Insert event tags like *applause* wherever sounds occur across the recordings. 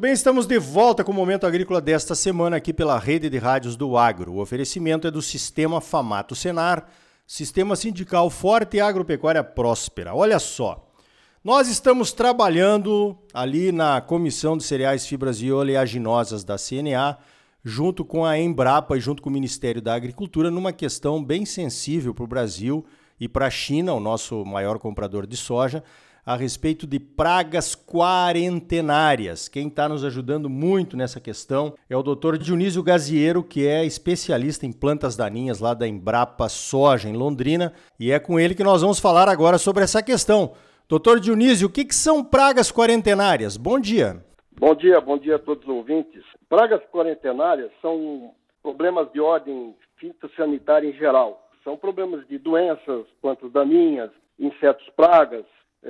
Muito bem, estamos de volta com o Momento Agrícola desta semana aqui pela Rede de Rádios do Agro. O oferecimento é do Sistema Famato Senar, Sistema Sindical Forte e Agropecuária Próspera. Olha só, nós estamos trabalhando ali na Comissão de Cereais, Fibras e Oleaginosas da CNA, junto com a Embrapa e junto com o Ministério da Agricultura, numa questão bem sensível para o Brasil e para a China, o nosso maior comprador de soja, a respeito de pragas quarentenárias. Quem está nos ajudando muito nessa questão é o Dr. Dionísio Gaziero, que é especialista em plantas daninhas lá da Embrapa Soja, em Londrina, e é com ele que nós vamos falar agora sobre essa questão. Doutor Dionísio, o que, que são pragas quarentenárias? Bom dia. Bom dia, bom dia a todos os ouvintes. Pragas quarentenárias são problemas de ordem fitossanitária em geral. São problemas de doenças, plantas daninhas, insetos pragas,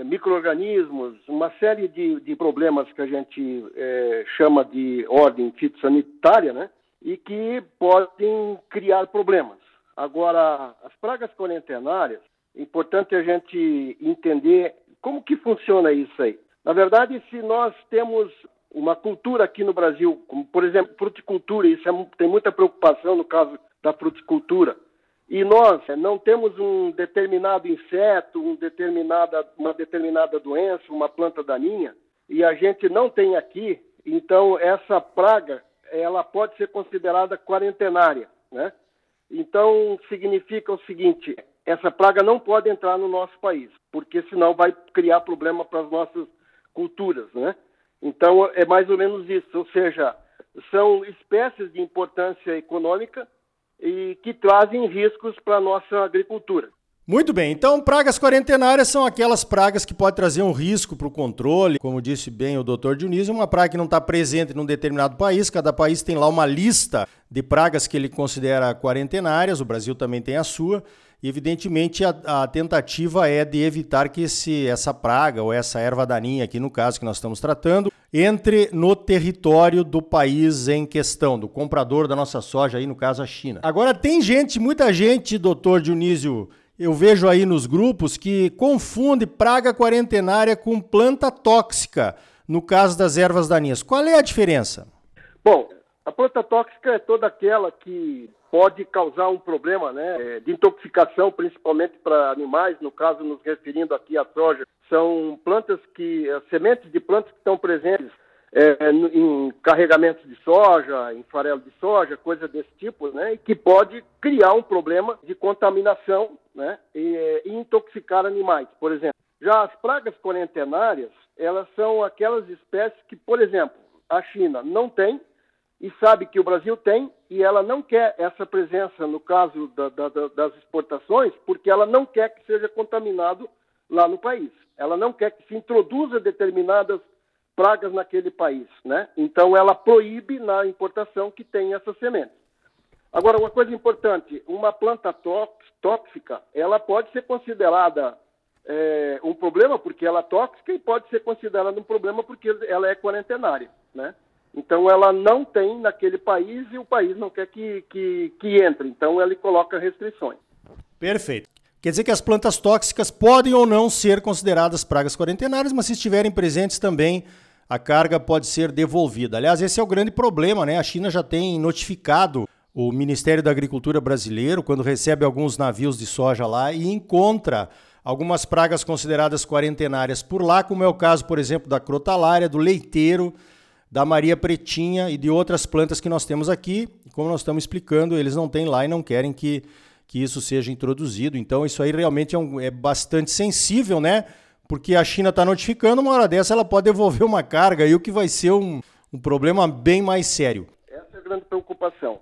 micro-organismos, uma série de, de, problemas que a gente é, chama de ordem fitossanitária, né? E que podem criar problemas. Agora, as pragas quarentenárias, é importante a gente entender como que funciona isso aí. Na verdade, se nós temos uma cultura aqui no Brasil, como por exemplo fruticultura, isso é, tem muita preocupação no caso da fruticultura, e nós não temos um determinado inseto, um determinada, uma determinada doença, uma planta daninha, e a gente não tem aqui, então essa praga ela pode ser considerada quarentenária, né? Então significa o seguinte: essa praga não pode entrar no nosso país, porque senão vai criar problema para as nossas culturas, né? Então é mais ou menos isso, ou seja, são espécies de importância econômica e que trazem riscos para a nossa agricultura. Muito bem, então pragas quarentenárias são aquelas pragas que podem trazer um risco para o controle, como disse bem o doutor Dionísio, uma praga que não está presente num determinado país, cada país tem lá uma lista de pragas que ele considera quarentenárias, o Brasil também tem a sua, e evidentemente a, a tentativa é de evitar que esse, essa praga ou essa erva daninha, aqui no caso que nós estamos tratando, entre no território do país em questão, do comprador da nossa soja, aí no caso a China. Agora, tem gente, muita gente, doutor Dionísio, eu vejo aí nos grupos, que confunde praga quarentenária com planta tóxica, no caso das ervas daninhas. Qual é a diferença? Bom, a planta tóxica é toda aquela que pode causar um problema né, é, de intoxicação, principalmente para animais, no caso, nos referindo aqui à soja. São plantas que, eh, sementes de plantas que estão presentes é, em carregamentos de soja, em farelo de soja, coisa desse tipo, né, e que pode criar um problema de contaminação né, e, e intoxicar animais, por exemplo. Já as pragas quarentenárias, elas são aquelas espécies que, por exemplo, a China não tem, e sabe que o Brasil tem e ela não quer essa presença no caso da, da, das exportações porque ela não quer que seja contaminado lá no país. Ela não quer que se introduza determinadas pragas naquele país, né? Então ela proíbe na importação que tem essas sementes. Agora uma coisa importante, uma planta tóxica, ela pode ser considerada é, um problema porque ela é tóxica e pode ser considerada um problema porque ela é quarentenária, né? Então ela não tem naquele país e o país não quer que, que, que entre. Então ele coloca restrições. Perfeito. Quer dizer que as plantas tóxicas podem ou não ser consideradas pragas quarentenárias, mas se estiverem presentes também, a carga pode ser devolvida. Aliás, esse é o grande problema, né? A China já tem notificado o Ministério da Agricultura brasileiro quando recebe alguns navios de soja lá e encontra algumas pragas consideradas quarentenárias por lá, como é o caso, por exemplo, da crotalária, do leiteiro da Maria Pretinha e de outras plantas que nós temos aqui. Como nós estamos explicando, eles não têm lá e não querem que, que isso seja introduzido. Então, isso aí realmente é, um, é bastante sensível, né? Porque a China está notificando, uma hora dessa ela pode devolver uma carga, e o que vai ser um, um problema bem mais sério. Essa é a grande preocupação.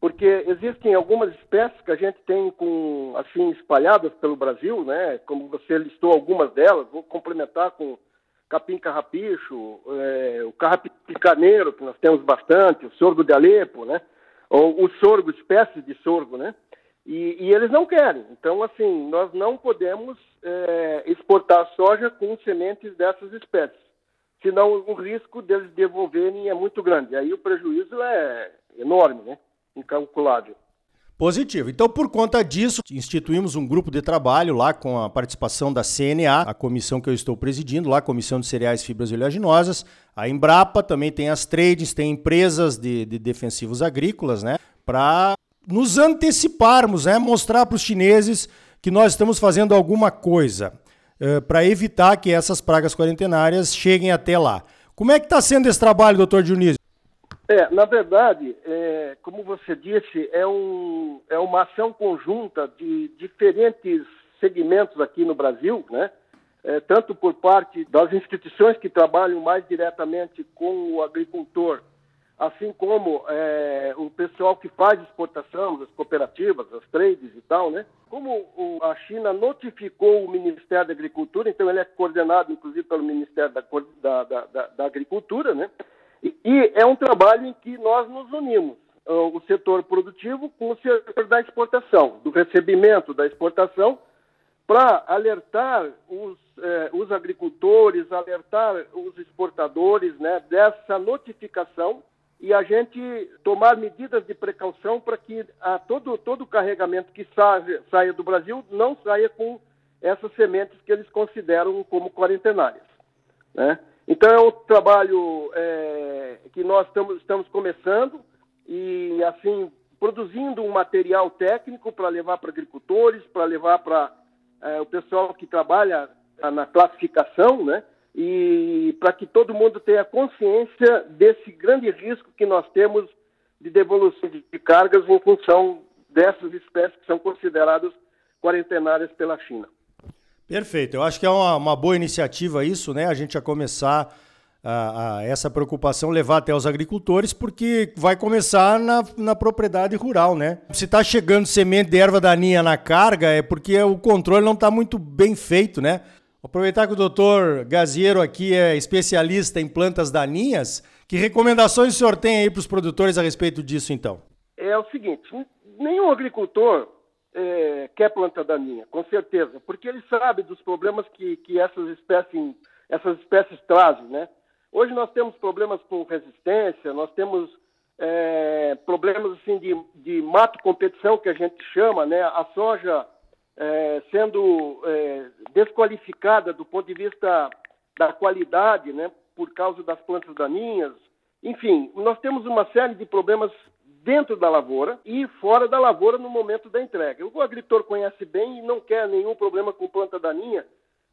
Porque existem algumas espécies que a gente tem com assim espalhadas pelo Brasil, né? Como você listou algumas delas, vou complementar com capim carrapicho, é, o carrapicho picaneiro, que nós temos bastante, o sorgo de Alepo, né? Ou o sorgo, espécies de sorgo, né? E, e, eles não querem. Então, assim, nós não podemos é, exportar soja com sementes dessas espécies. Senão o risco deles devolverem é muito grande. Aí o prejuízo é enorme, né? Incalculável. Positivo. Então, por conta disso, instituímos um grupo de trabalho lá com a participação da CNA, a comissão que eu estou presidindo, lá, a Comissão de Cereais, Fibras e Oleaginosas. A Embrapa também tem as trades, tem empresas de, de defensivos agrícolas, né? Para nos anteciparmos, né? Mostrar para os chineses que nós estamos fazendo alguma coisa uh, para evitar que essas pragas quarentenárias cheguem até lá. Como é que está sendo esse trabalho, doutor Dionísio? É, na verdade, é, como você disse, é, um, é uma ação conjunta de diferentes segmentos aqui no Brasil, né? É, tanto por parte das instituições que trabalham mais diretamente com o agricultor, assim como é, o pessoal que faz exportação, as cooperativas, as trades e tal, né? Como o, a China notificou o Ministério da Agricultura, então ele é coordenado, inclusive, pelo Ministério da, da, da, da Agricultura, né? E é um trabalho em que nós nos unimos, o setor produtivo com o setor da exportação, do recebimento da exportação, para alertar os, eh, os, agricultores, alertar os exportadores né, dessa notificação e a gente tomar medidas de precaução para que a, todo, todo carregamento que saia, saia do Brasil não saia com essas sementes que eles consideram como quarentenárias. Né? Então é um trabalho é, que nós estamos, estamos começando e assim produzindo um material técnico para levar para agricultores, para levar para é, o pessoal que trabalha na classificação, né? E para que todo mundo tenha consciência desse grande risco que nós temos de devolução de cargas em função dessas espécies que são consideradas quarentenárias pela China. Perfeito. Eu acho que é uma, uma boa iniciativa isso, né? A gente a começar a, a, essa preocupação, levar até os agricultores, porque vai começar na, na propriedade rural, né? Se está chegando semente de erva daninha na carga, é porque o controle não está muito bem feito, né? Aproveitar que o doutor Gaziero aqui é especialista em plantas daninhas. Que recomendações o senhor tem aí para os produtores a respeito disso, então? É o seguinte, nenhum agricultor é, quer planta daninha, com certeza, porque ele sabe dos problemas que, que essas, espécies, essas espécies trazem, né? Hoje nós temos problemas com resistência, nós temos é, problemas assim de, de mato competição que a gente chama, né? A soja é, sendo é, desqualificada do ponto de vista da qualidade, né? Por causa das plantas daninhas. Enfim, nós temos uma série de problemas dentro da lavoura e fora da lavoura no momento da entrega. O agricultor conhece bem e não quer nenhum problema com planta daninha,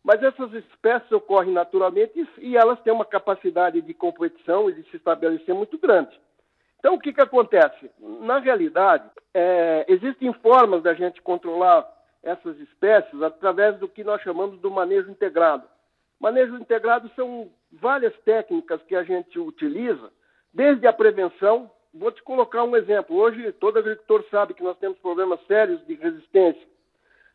mas essas espécies ocorrem naturalmente e elas têm uma capacidade de competição e de se estabelecer muito grande. Então, o que, que acontece? Na realidade, é, existem formas da gente controlar essas espécies através do que nós chamamos do manejo integrado. Manejo integrado são várias técnicas que a gente utiliza, desde a prevenção, Vou te colocar um exemplo. Hoje, todo agricultor sabe que nós temos problemas sérios de resistência.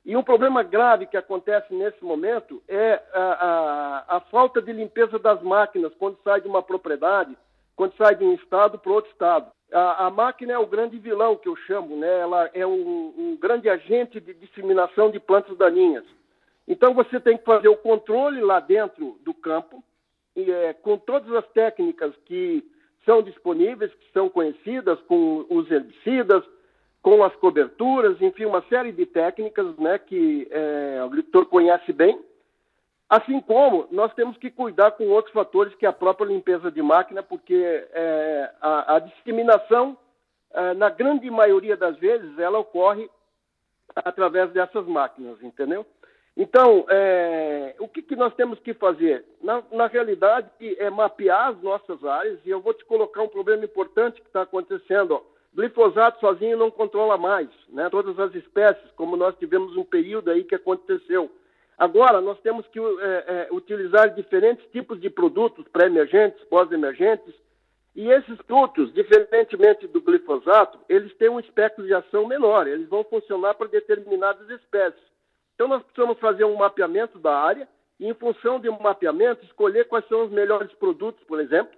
E um problema grave que acontece nesse momento é a, a, a falta de limpeza das máquinas quando sai de uma propriedade, quando sai de um estado para outro estado. A, a, máquina é o grande vilão que eu chamo, né? Ela é um, um grande agente de disseminação de plantas daninhas. Então você tem que fazer o controle lá dentro do campo, e, é, com todas as técnicas que são disponíveis, que são conhecidas, com os herbicidas, com as coberturas, enfim, uma série de técnicas né, que é, o agricultor conhece bem. Assim como nós temos que cuidar com outros fatores, que a própria limpeza de máquina, porque é, a, a, disseminação, é, na grande maioria das vezes, ela ocorre através dessas máquinas, entendeu? Então, é, o que, que, nós temos que fazer? Na, na, realidade, é mapear as nossas áreas, e eu vou te colocar um problema importante que está acontecendo. Ó. Glifosato sozinho não controla mais né, todas as espécies, como nós tivemos um período aí que aconteceu. Agora, nós temos que é, é, utilizar diferentes tipos de produtos pré-emergentes, pós-emergentes, e esses produtos, diferentemente do glifosato, eles têm um espectro de ação menor, eles vão funcionar para determinadas espécies. Então, nós precisamos fazer um mapeamento da área e, em função de um mapeamento, escolher quais são os melhores produtos, por exemplo,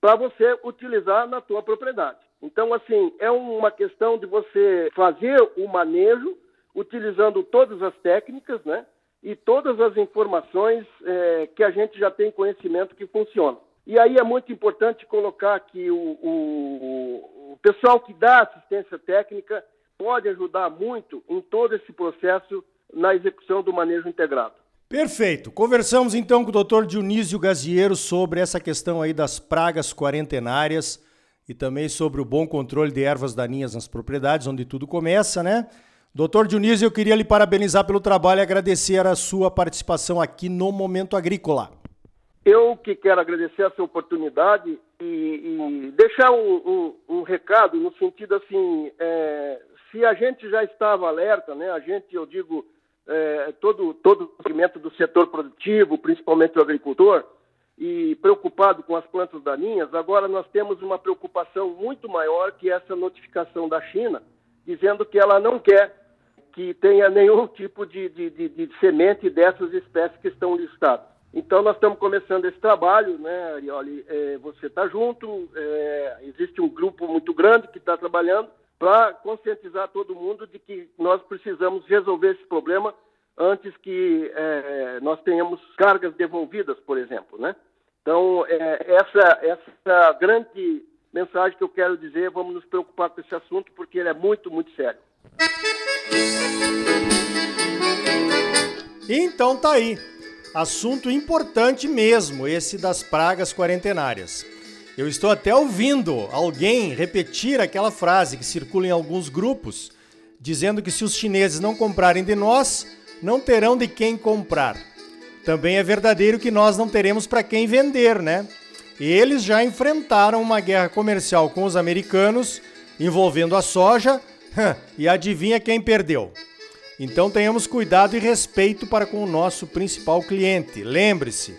para você utilizar na tua propriedade. Então, assim, é uma questão de você fazer o manejo utilizando todas as técnicas, né? E todas as informações é, que a gente já tem conhecimento que funcionam. E aí é muito importante colocar que o, o, o pessoal que dá assistência técnica pode ajudar muito em todo esse processo na execução do manejo integrado. Perfeito. Conversamos então com o Dr. Dionísio Gaziero sobre essa questão aí das pragas quarentenárias e também sobre o bom controle de ervas daninhas nas propriedades, onde tudo começa, né? Doutor Dionísio, eu queria lhe parabenizar pelo trabalho e agradecer a sua participação aqui no Momento Agrícola. Eu que quero agradecer essa oportunidade e, e deixar um, um, um, recado no sentido assim, é, se a gente já estava alerta, né? A gente, eu digo, é, todo todo o segmento do setor produtivo, principalmente o agricultor, e preocupado com as plantas daninhas, agora nós temos uma preocupação muito maior que essa notificação da China, dizendo que ela não quer que tenha nenhum tipo de, de, de, de semente dessas espécies que estão listadas. Então, nós estamos começando esse trabalho, né, Arioli? É, você está junto, é, existe um grupo muito grande que está trabalhando para conscientizar todo mundo de que nós precisamos resolver esse problema antes que é, nós tenhamos cargas devolvidas, por exemplo, né? Então, é, essa, essa grande mensagem que eu quero dizer, vamos nos preocupar com esse assunto, porque ele é muito, muito sério. Então tá aí. Assunto importante mesmo, esse das pragas quarentenárias. Eu estou até ouvindo alguém repetir aquela frase que circula em alguns grupos, dizendo que se os chineses não comprarem de nós, não terão de quem comprar. Também é verdadeiro que nós não teremos para quem vender, né? Eles já enfrentaram uma guerra comercial com os americanos envolvendo a soja, *laughs* e adivinha quem perdeu? Então tenhamos cuidado e respeito para com o nosso principal cliente. Lembre-se,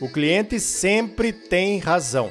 o cliente sempre tem razão.